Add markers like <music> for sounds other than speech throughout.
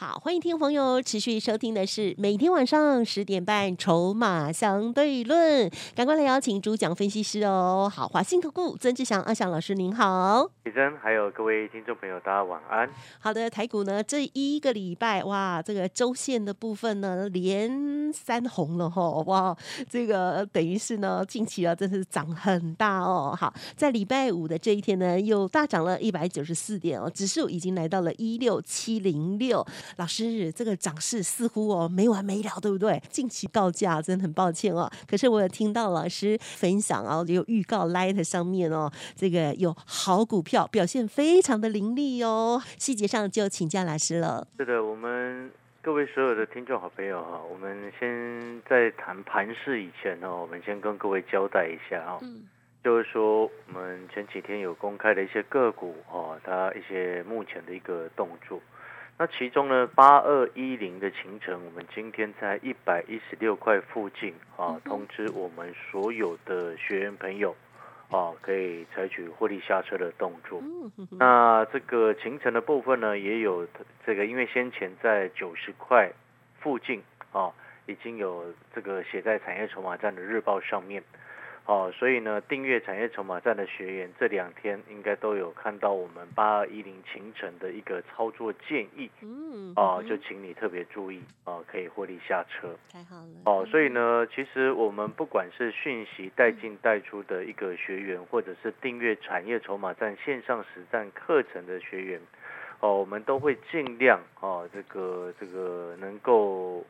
好，欢迎听众朋友持续收听的是每天晚上十点半《筹码相对论》，赶快来邀请主讲分析师哦。好，华信投顾曾志祥阿祥老师您好，李珍还有各位听众朋友，大家晚安。好的，台股呢这一个礼拜哇，这个周线的部分呢连三红了哈，哇，这个等于是呢近期啊真是涨很大哦。好，在礼拜五的这一天呢又大涨了一百九十四点哦，指数已经来到了一六七零六。老师，这个涨势似乎哦没完没了，对不对？近期告假真的很抱歉哦。可是我有听到老师分享哦，有预告 Light 上面哦，这个有好股票表现非常的凌厉哦。细节上就请教老师了。是的，我们各位所有的听众好朋友哈，我们先在谈盘市以前呢，我们先跟各位交代一下啊，就是说我们前几天有公开的一些个股哦，它一些目前的一个动作。那其中呢，八二一零的行程，我们今天在一百一十六块附近啊，通知我们所有的学员朋友啊，可以采取获利下车的动作。那这个行程的部分呢，也有这个，因为先前在九十块附近啊，已经有这个写在产业筹码站的日报上面。哦，所以呢，订阅产业筹码站的学员这两天应该都有看到我们八二一零清晨的一个操作建议，嗯，哦，就请你特别注意，哦，可以获利下车，太好了，哦，所以呢，其实我们不管是讯息带进带出的一个学员，或者是订阅产业筹码站线上实战课程的学员，哦，我们都会尽量，哦，这个这个能够。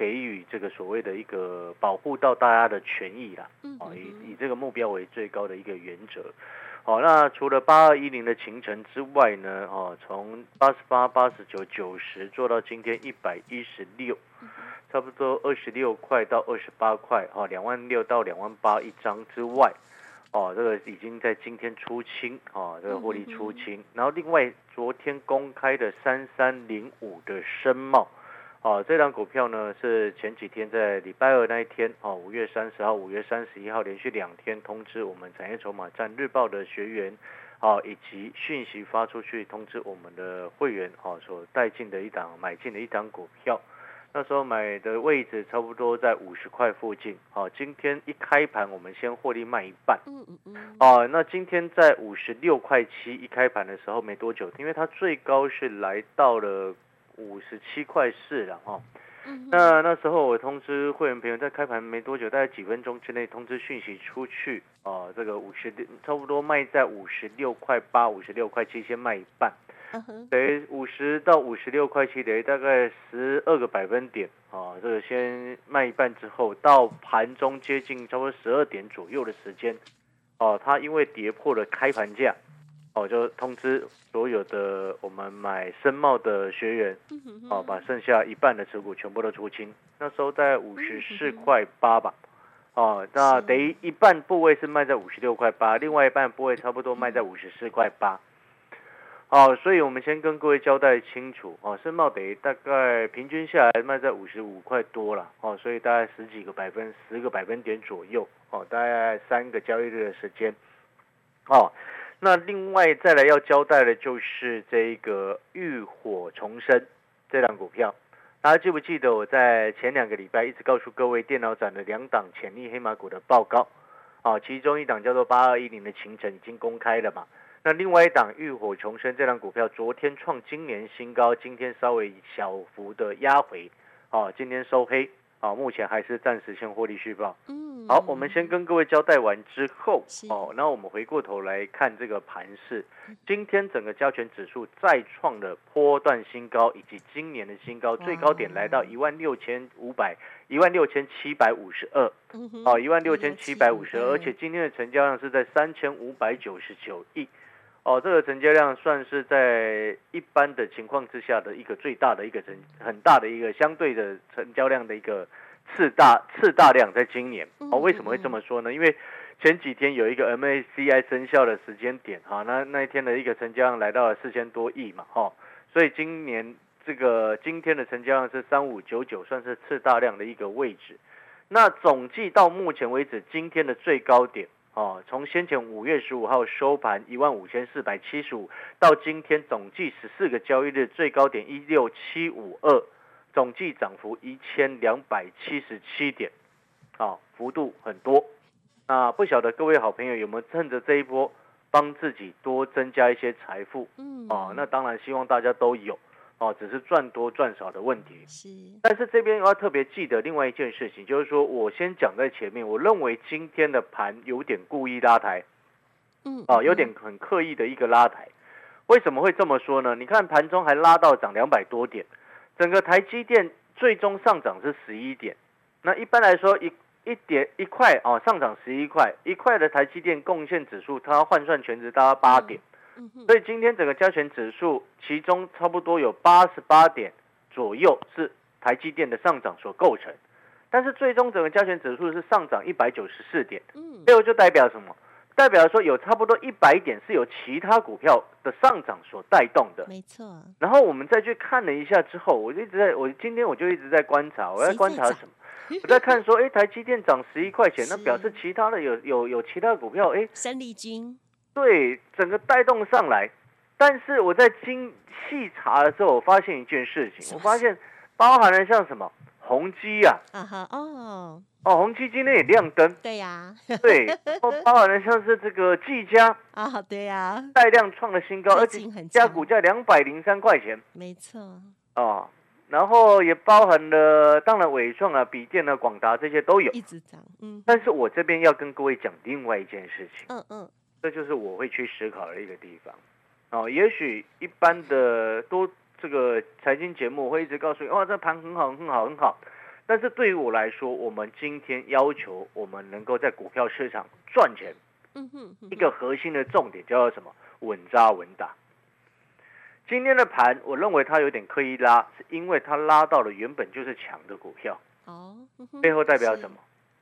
给予这个所谓的一个保护到大家的权益啦，哦，以以这个目标为最高的一个原则。好，那除了八二一零的行程之外呢，哦，从八十八、八十九、九十做到今天一百一十六，差不多二十六块到二十八块，哦，两万六到两万八一张之外，哦，这个已经在今天出清，哦，这个获利出清。然后另外昨天公开的三三零五的深茂。哦，这张股票呢是前几天在礼拜二那一天，哦，五月三十号、五月三十一号连续两天通知我们产业筹码站日报的学员，哦，以及讯息发出去通知我们的会员，哦，所带进的一档买进的一档股票，那时候买的位置差不多在五十块附近，哦，今天一开盘我们先获利卖一半，嗯嗯嗯，哦，那今天在五十六块七一开盘的时候没多久，因为它最高是来到了。五十七块四了哈，那那时候我通知会员朋友，在开盘没多久，大概几分钟之内通知讯息出去啊，这个五十六差不多卖在五十六块八、五十六块七，先卖一半，等于五十到五十六块七，等于大概十二个百分点啊，这个先卖一半之后，到盘中接近差不多十二点左右的时间，哦，它因为跌破了开盘价。哦，就通知所有的我们买深茂的学员，哦，把剩下一半的持股全部都出清。那时候在五十四块八吧，哦，那等于一半部位是卖在五十六块八，另外一半部位差不多卖在五十四块八。好，所以我们先跟各位交代清楚，哦，深茂等于大概平均下来卖在五十五块多了，哦，所以大概十几个百分，十个百分点左右，哦，大概三个交易日的时间，哦。那另外再来要交代的就是这个浴火重生这档股票，大家记不记得我在前两个礼拜一直告诉各位电脑展的两档潜力黑马股的报告啊，其中一档叫做八二一零的秦城已经公开了嘛？那另外一档浴火重生这档股票昨天创今年新高，今天稍微小幅的压回，啊，今天收黑。好，目前还是暂时先获利续报。嗯，好，我们先跟各位交代完之后，哦，那我们回过头来看这个盘势。今天整个加权指数再创了波段新高，以及今年的新高，最高点来到一万六千五百，一万六千七百五十二。哦，一万六千七百五十二，而且今天的成交量是在三千五百九十九亿。哦，这个成交量算是在一般的情况之下的一个最大的一个成很大的一个相对的成交量的一个次大次大量在今年嗯哦，为什么会这么说呢？因为前几天有一个 MACI 生效的时间点哈，那那一天的一个成交量来到了四千多亿嘛哈，所以今年这个今天的成交量是三五九九，算是次大量的一个位置。那总计到目前为止，今天的最高点哦，从先前五月十五号收盘一万五千四百七十五，到今天总计十四个交易日最高点一六七五二，总计涨幅一千两百七十七点，啊、幅度很多。那不晓得各位好朋友有没有趁着这一波帮自己多增加一些财富嗯哦？那当然希望大家都有哦，只是赚多赚少的问题。是但是这边我要特别记得另外一件事情，就是说我先讲在前面，我认为今天的盘有点故意拉抬嗯哦，有点很刻意的一个拉抬。为什么会这么说呢？你看盘中还拉到涨两百多点，整个台积电最终上涨是十一点。那一般来说一一点一块哦，上涨十一块，一块的台积电贡献指数，它换算全值大概八点。所以今天整个加权指数，其中差不多有八十八点左右是台积电的上涨所构成，但是最终整个加权指数是上涨一百九十四点，嗯。这个就代表什么？代表说有差不多一百点是由其他股票的上涨所带动的。没错。然后我们再去看了一下之后，我就一直在我今天我就一直在观察，我在观察什么？我在看说，哎，台积电涨十一块钱，那 <laughs> 表示其他的有有有其他股票，哎，生力军对，整个带动上来。但是我在精细查的时候，我发现一件事情，我发现包含了像什么宏基啊，啊哈哦。哦，宏基今天也亮灯，对呀。对，包含了像是这个技嘉。<laughs> 啊对呀。带量创了新高，而且加股价两百零三块钱。没错。哦，然后也包含了当然伟创啊、笔电啊、广达这些都有。一直涨嗯。但是我这边要跟各位讲另外一件事情。嗯嗯这就是我会去思考的一个地方。哦，也许一般的多这个财经节目会一直告诉你，哇，这盘很好，很好，很好。但是对于我来说，我们今天要求我们能够在股票市场赚钱，嗯哼嗯一个核心的重点叫做什么？稳扎稳打。今天的盘，我认为它有点刻意拉，是因为它拉到了原本就是强的股票，哦背后代表什么？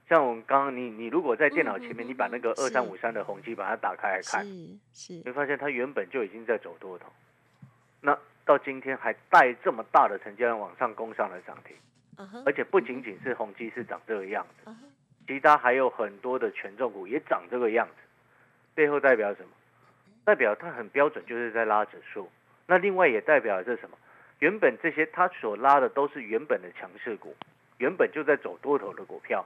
像我们刚刚你你如果在电脑前面，你把那个嗯二三五三的宏基把它打开来看，是是你会发现它原本就已经在走多头，那到今天还带这么大的成交量往上攻上了涨停，而且不仅仅是宏基是长这个样子，其他还有很多的权重股也长这个样子，背后代表什么？代表它很标准，就是在拉指数。那另外也代表的是什么？原本这些它所拉的都是原本的强势股，原本就在走多头的股票。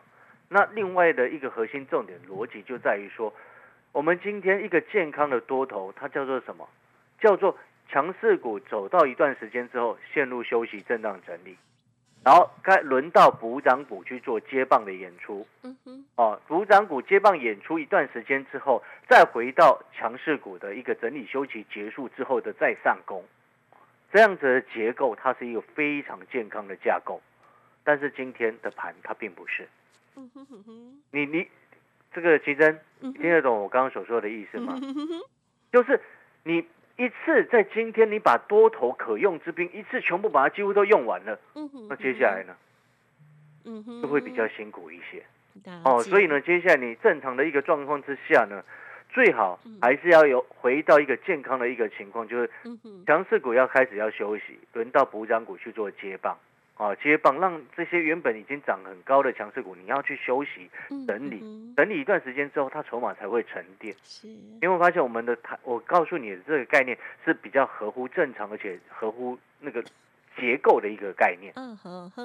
那另外的一个核心重点逻辑就在于说，我们今天一个健康的多头，它叫做什么？叫做强势股走到一段时间之后陷入休息震荡整理，然后该轮到补涨股去做接棒的演出。嗯哼哦，补涨股接棒演出一段时间之后，再回到强势股的一个整理休息结束之后的再上攻，这样子的结构它是一个非常健康的架构。但是今天的盘它并不是，你你这个奇珍嗯听得懂我刚刚所说的意思吗？就是你一次在今天你把多头可用之兵一次全部把它几乎都用完了，那接下来呢就会比较辛苦一些。哦，所以呢，接下来你正常的一个状况之下呢，最好嗯还是要有回到一个健康的一个情况，就是强势股要开始要休息，轮到补涨股去做接棒。哦，接棒让这些原本已经涨很高的强势股，你要去休息嗯整理，整理一段时间之后，它筹码才会沉淀。是因为我发现我们的台，我告诉你的这个概念是比较合乎正常，而且合乎那个结构的一个概念。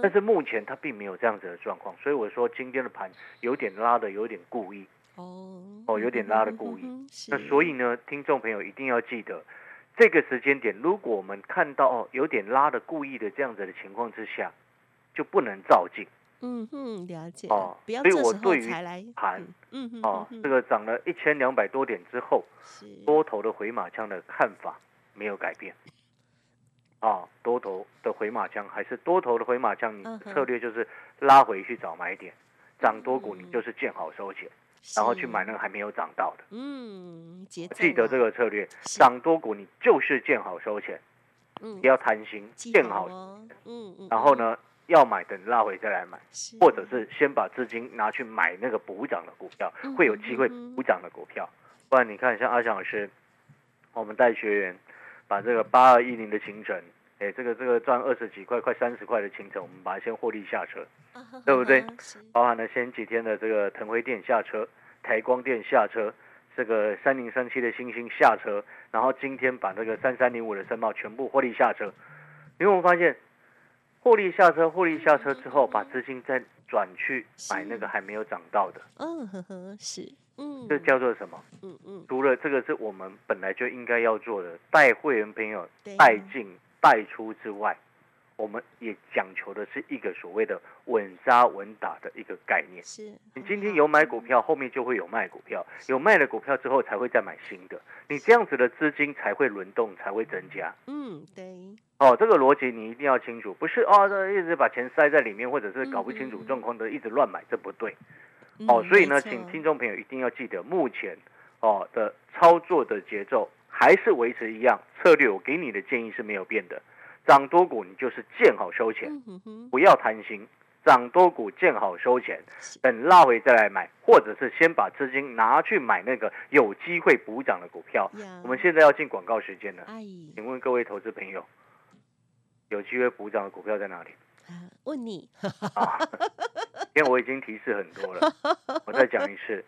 但是目前它并没有这样子的状况，所以我说今天的盘有点拉的有点故意。哦哦有点拉的故意那所以呢，听众朋友一定要记得，这个时间点，如果我们看到哦有点拉的故意的这样子的情况之下，就不能照进嗯哼了解哦不要所以我对于盘嗯嗯哼哦这个涨了一千两百多点之后，多头的回马枪的看法没有改变。啊，多头的回马枪还是多头的回马枪，你策略就是拉回去找买点，涨多股你嗯。就是见好收钱，然后去是买那个还没有涨到的。嗯节记得啊这个策略，是涨多股你就是见好收钱，嗯不要贪心，记见好，嗯嗯然后呢要买等拉回再来买，或者是先把资金拿去买那个补涨的股票，会有机会补涨的股票。不然你看，像阿翔老师，我们带学员把这个八二一零的行程，哎，这个这个赚二十几块、快三十块的行程，我们把它先获利下车，<laughs> 对不对？包含了前几天的这个腾辉电下车、台光电下车，这个三零三七的星星下车，然后今天把那个三三零五的申茂全部获利下车。因为我们发现，获利下车、获利下车之后，把资金再转去买那个还没有涨到的，嗯呵呵是嗯这叫做什么？嗯嗯除了这个是我们本来就应该要做的，带会员朋友对带进带出之外，我们也讲求的是一个所谓的稳扎稳打的一个概念。是你今天有买股票，后面就会有卖股票，有卖了股票之后才会再买新的，你这样子的资金才会轮动，才会增加。嗯对。哦，这个逻辑你一定要清楚，不是哦，这一直把钱塞在里面，或者是搞不清楚状况的一直乱买，这不对。哦，嗯所以呢，请听众朋友一定要记得，目前哦的操作的节奏还是维持一样，策略我给你的建议是没有变的，涨多股你就是见好收钱，不要贪心，涨多股见好收钱，等拉回再来买，或者是先把资金拿去买那个有机会补涨的股票。呀我们现在要进广告时间了，阿请问各位投资朋友，有机会补涨的股票在哪里？啊问你 <laughs> 啊，因为我已经提示很多了，<laughs> 我再讲一次，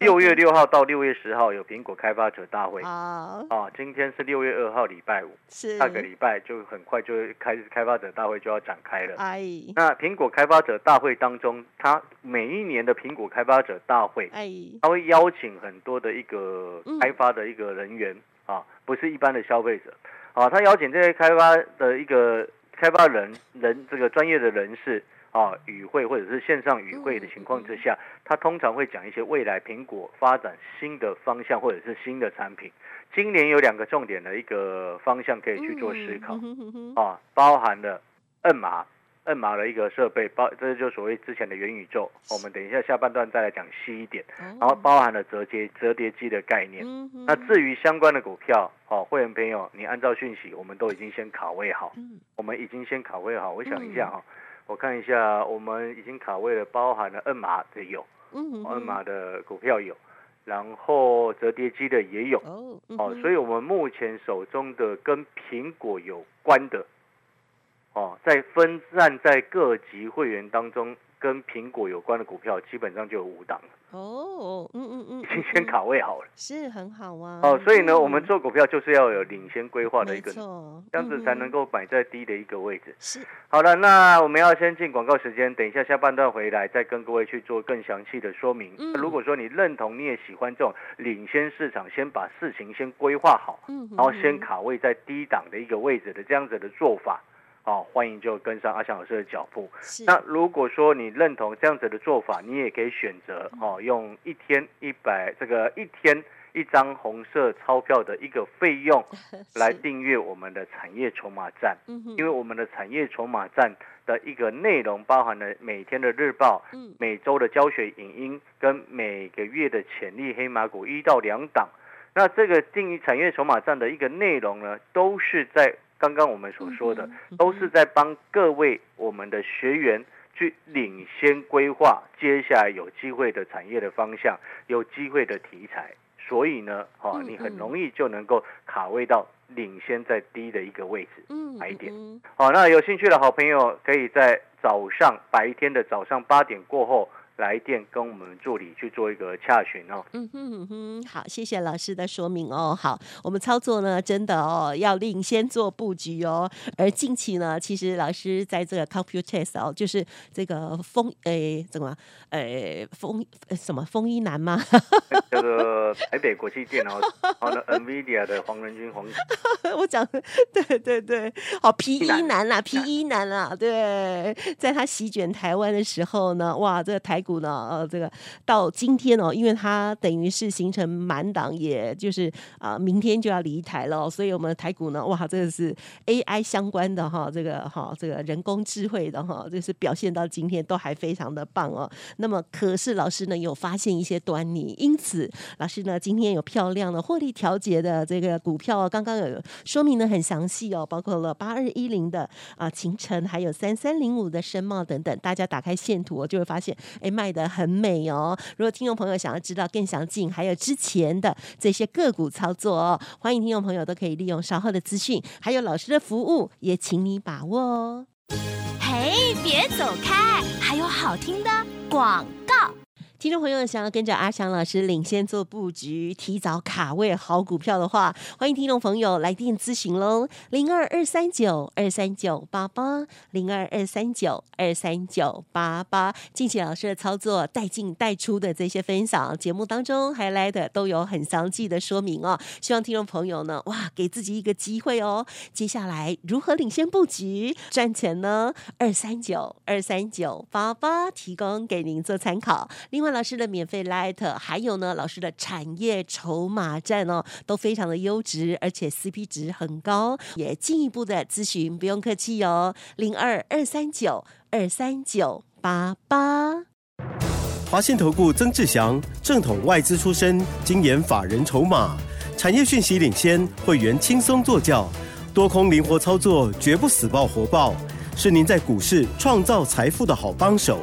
六月六号到六月十号有苹果开发者大会。啊啊，今天是六月二号礼拜五，是。下个礼拜就很快就会开始开发者大会就要展开了。哎。那苹果开发者大会当中，它每一年的苹果开发者大会，哎。它会邀请很多的一个嗯。开发的一个人员啊，不是一般的消费者。啊，他邀请这些开发的一个开发人人这个专业的人士啊，与会或者是线上与会的情况之下，他通常会讲一些未来苹果发展新的方向或者是新的产品。今年有两个重点的一个方向可以去做思考啊，包含了摁码。摁码的一个设备，包这就所谓之前的元宇宙，我们等一下下半段再来讲细一点。然后哦包含了折叠折叠机的概念。那至于相关的股票，哦，会员朋友，你按照讯息，我们都已经先卡位好，嗯我们已经先卡位好。我想一下哈、我看一下，我们已经卡位了，包含了二码的有，嗯二码的股票有，然后折叠机的也有。哦哦，所以我们目前手中的跟苹果有关的，哦，在分散在各级会员当中，跟苹果有关的股票，基本上就有五档了，哦嗯嗯嗯已经先卡位好了。是很好啊哦，所以呢，我们嗯做股票就是要有领先规划的一没个，错这样子才能够摆在低的一个位置。是好了，那我们要先进广告时间，等一下下半段回来再跟各位去做更详细的说明。嗯如果说你认同，你也喜欢这种领先市场，先把事情先规划好，嗯然后先卡位在低档的一个位置的这样子的做法，哦，欢迎就跟上阿翔老师的脚步。那如果说你认同这样子的做法，你也可以选择哦，用一天一百这个一天一张红色钞票的一个费用 <laughs> 来是订阅我们的产业筹码站，因为我们的产业筹码站的一个内容包含了每天的日报、嗯每周的教学影音跟每个月的潜力黑马股一到两档。那这个定义产业筹码站的一个内容呢，都是在刚刚我们所说的都是在帮各位我们的学员去领先规划接下来有机会的产业的方向，有机会的题材。所以呢，哦，嗯你很嗯容易就能够卡位到领先在低的一个位置。嗯买一点嗯好，那有兴趣的好朋友，可以在早上白天的早上八点过后来电跟我们助理去做一个洽询哦。嗯哼嗯哼，好，谢谢老师的说明哦。好，我们操作呢，真的哦，要领先做布局哦。而近期呢，其实老师在这个 Computex 哦，就是这个风诶，怎么诶风呃什么风衣男吗？这个台北国际电脑，然后呢，NVIDIA 的黄仁勋黄 <laughs> 我讲对对对，好皮衣男男啦，皮衣男啦，对，在他席卷台湾的时候呢，哇，这个台股呢，呃，这个到今天哦，因为它等于是形成满档，也就是啊，明天就要离台了，所以我们台股呢，哇，这个是 AI 相关的哈，这个哈，这个人工智慧的哈，这是表现到今天都还非常的棒哦。那么可是老师呢有发现一些端倪，因此老师呢今天有漂亮的获利调节的这个股票，刚刚有说明的很详细哦，包括了八二一零的啊秦晨，还有三三零五的深茂等等，大家打开线图就会发现，哎，卖的很美哦。如果听众朋友想要知道更详尽，还有之前的这些个股操作哦，欢迎听众朋友都可以利用稍后的资讯，还有老师的服务，也请你把握哦。嘿，别走开，还有好听的广告。听众朋友想要跟着阿翔老师领先做布局，提早卡位好股票的话，欢迎听众朋友来电咨询喽，零二二三九二三九八八，零二二三九二三九八八。近期老师的操作带进带出的这些分享，节目当中还来的都有很详细的说明哦。希望听众朋友呢，哇，给自己一个机会哦。接下来如何领先布局赚钱呢？二三九二三九八八提供给您做参考。另外。老师的免费 Light，还有呢，老师的产业筹码站哦，都非常的优质，而且 CP 值很高，也进一步的咨询，不用客气哦，零二二三九二三九八八。华信投顾曾志祥，正统外资出身，精研法人筹码，产业讯息领先，会员轻松做教，多空灵活操作，绝不死爆活爆，是您在股市创造财富的好帮手。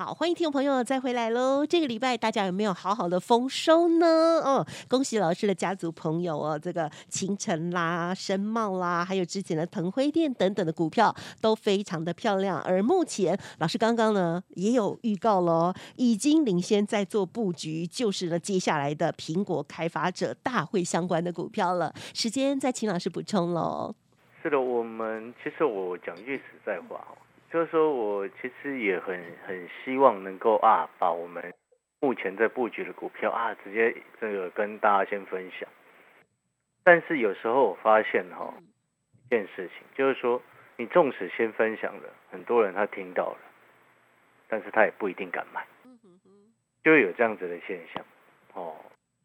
好，欢迎听众朋友再回来喽！这个礼拜大家有没有好好的丰收呢？哦，恭喜老师的家族朋友哦，这个清晨啦、深茂啦，还有之前的腾辉店等等的股票都非常的漂亮。而目前老师刚刚呢也有预告喽，已经领先在做布局，就是呢接下来的苹果开发者大会相关的股票了。时间再请老师补充喽。是的，我们其实我讲句实在话就是说，我其实也很很希望能够啊，把我们目前在布局的股票啊，直接这个跟大家先分享。但是有时候我发现哈，一件事情就是说，你纵使先分享了，很多人他听到了，但是他也不一定敢买，就有这样子的现象。哦，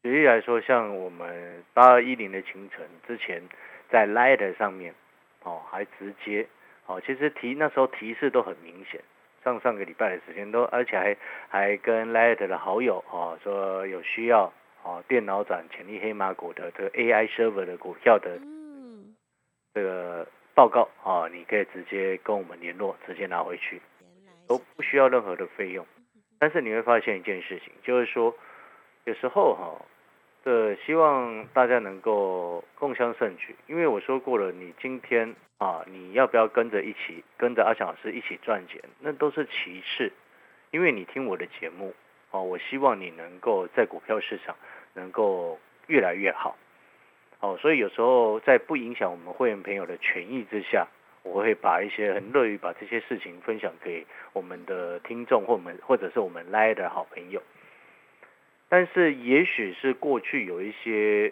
举例来说，像我们八二一零的清晨之前在 Light 上面，哦，还直接。哦，其实提那时候提示都很明显，上上个礼拜的时间都，而且还还跟 Light 的好友哦说有需要哦电脑展潜力黑马股的这个 AI server 的股票的这个报告哦，你可以直接跟我们联络，直接拿回去，都不需要任何的费用。但是你会发现一件事情，就是说有时候哈。这希望大家能够共襄盛举，因为我说过了，你今天啊，你要不要跟着一起跟着阿强老师一起赚钱，那都是其次，因为你听我的节目哦，我希望你能够在股票市场能够越来越好，哦，所以有时候在不影响我们会员朋友的权益之下，我会把一些很乐于把这些事情分享给我们的听众或我们或者是我们来的好朋友。但是，也许是过去有一些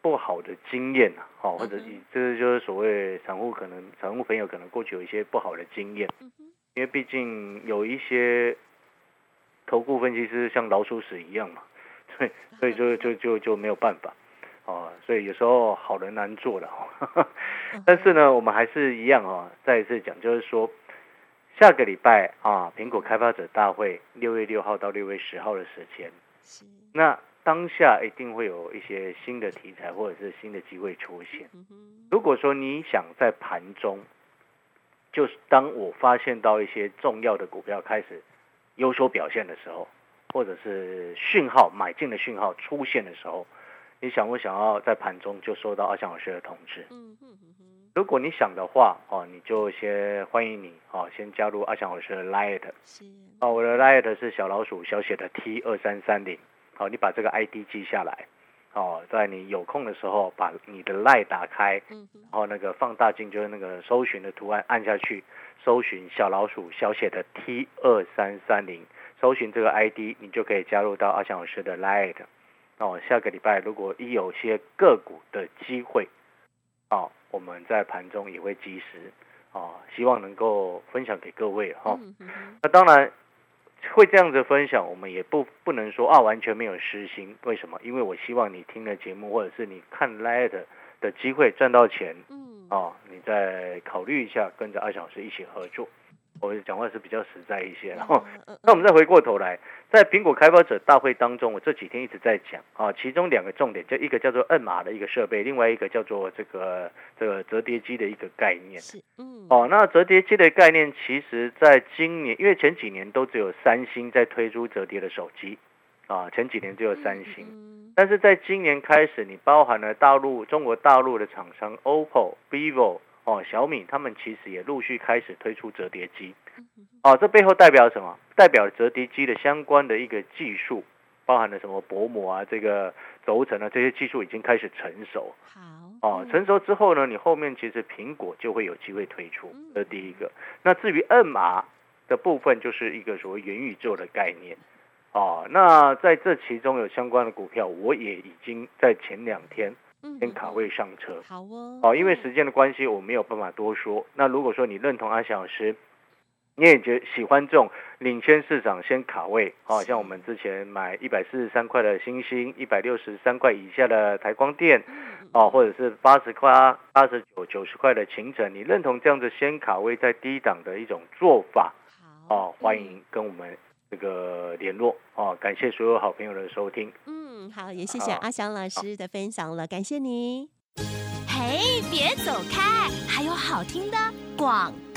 不好的经验啊，好，或者这个就是所谓散户可能散户朋友可能过去有一些不好的经验，因为毕竟有一些投顾分析师像老鼠屎一样嘛，<laughs> 所以所以就 <laughs> 就就就没有办法，哦，所以有时候好人难做的哦。<laughs> 但是呢，我们还是一样啊，再一次讲，就是说下个礼拜啊，苹果开发者大会六月六号到六月十号的时间。那当下一定会有一些新的题材或者是新的机会出现。如果说你想在盘中，就是当我发现到一些重要的股票开始有所表现的时候，或者是讯号买进的讯号出现的时候，你想不想要在盘中就收到阿翔老师的通知？如果你想的话，哦，你就先欢迎你，哦，先加入阿翔老师的 Light，哦，我的 Light 是小老鼠小写的 T 二三三零，好，你把这个 ID 记下来，哦，在你有空的时候把你的 Light 打开，然后那个放大镜就是那个搜寻的图案按下去，搜寻小老鼠小写的 T 二三三零，搜寻这个 ID，你就可以加入到阿翔老师的 Light。哦，下个礼拜如果一有些个股的机会，哦，我们在盘中也会及时，啊，希望能够分享给各位哈。嗯嗯那当然会这样子分享，我们也不不能说啊完全没有私心。为什么？因为我希望你听了节目，或者是你看 Light 的机会赚到钱，嗯啊，你再考虑一下，跟着阿翔老师一起合作。我讲话是比较实在一些，然后。嗯那我们再回过头来，在苹果开发者大会当中，我这几天一直在讲啊，其中两个重点，就一个叫做摁码的一个设备，另外一个叫做这个这个折叠机的一个概念。是嗯哦，那折叠机的概念，其实在今年，因为前几年都只有三星在推出折叠的手机，啊，前几年只有三星，嗯但是在今年开始，你包含了大陆、中国大陆的厂商 OPPO、vivo、哦小米，他们其实也陆续开始推出折叠机。哦，这背后代表什么？代表折叠机的相关的一个技术，包含了什么薄膜啊、这个轴承啊，这些技术已经开始成熟。好哦，嗯成熟之后呢，你后面其实苹果就会有机会推出嗯，这是第一个。那至于 NMR 的部分，就是一个所谓元宇宙的概念。哦，那在这其中有相关的股票，我也已经在前两天嗯先卡位上车。好哦哦，因为时间的关系，我没有办法多说。那如果说你认同阿翔老师，你也觉喜欢这种领先市场先卡位，哦，像我们之前买一百四十三块的星星，一百六十三块以下的台光电，哦，或者是八十块、八十九、九十块的秦城，你认同这样子先卡位在低档的一种做法，好哦，欢迎跟我们这个联络，哦，感谢所有好朋友的收听。嗯，好，也谢谢阿翔老师的分享了，感谢你。嘿，别走开，还有好听的广告。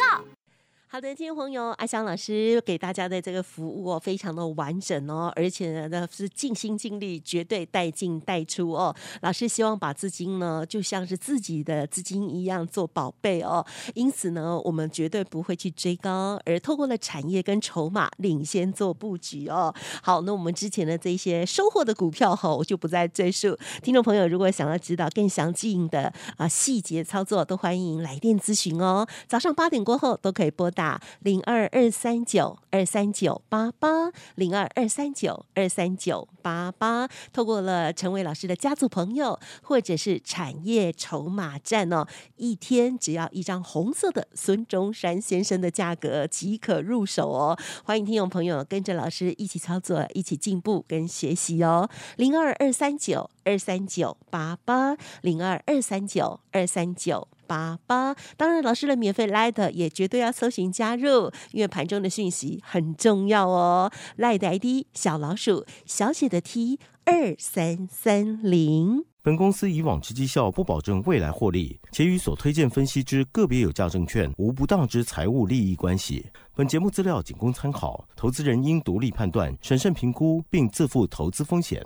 好的，听众朋友，阿翔老师给大家的这个服务哦，非常的完整哦，而且呢是尽心尽力，绝对带进带出哦。老师希望把资金呢，就像是自己的资金一样做宝贝哦，因此呢，我们绝对不会去追高，而透过了产业跟筹码领先做布局哦。好，那我们之前的这些收获的股票哈，我就不再赘述。听众朋友，如果想要知道更详尽的啊细节操作，都欢迎来电咨询哦。早上八点过后都可以拨打打零二二三九二三九八八零二二三九二三九八八。透过了陈伟老师的家族朋友，或者是产业筹码站哦，一天只要一张红色的孙中山先生的价格即可入手哦。欢迎听众朋友跟着老师一起操作，一起进步跟学习哦。零二二三九二三九八八零二二三九二三九。八八，当然老师的免费 Light 也绝对要搜寻加入，因为盘中的讯息很重要哦。Light 的 ID 小老鼠小写的 T 二三三零。本公司以往之绩效不保证未来获利，且与所推荐分析之个别有价证券无不当之财务利益关系。本节目资料仅供参考，投资人应独立判断、审慎评估，并自负投资风险。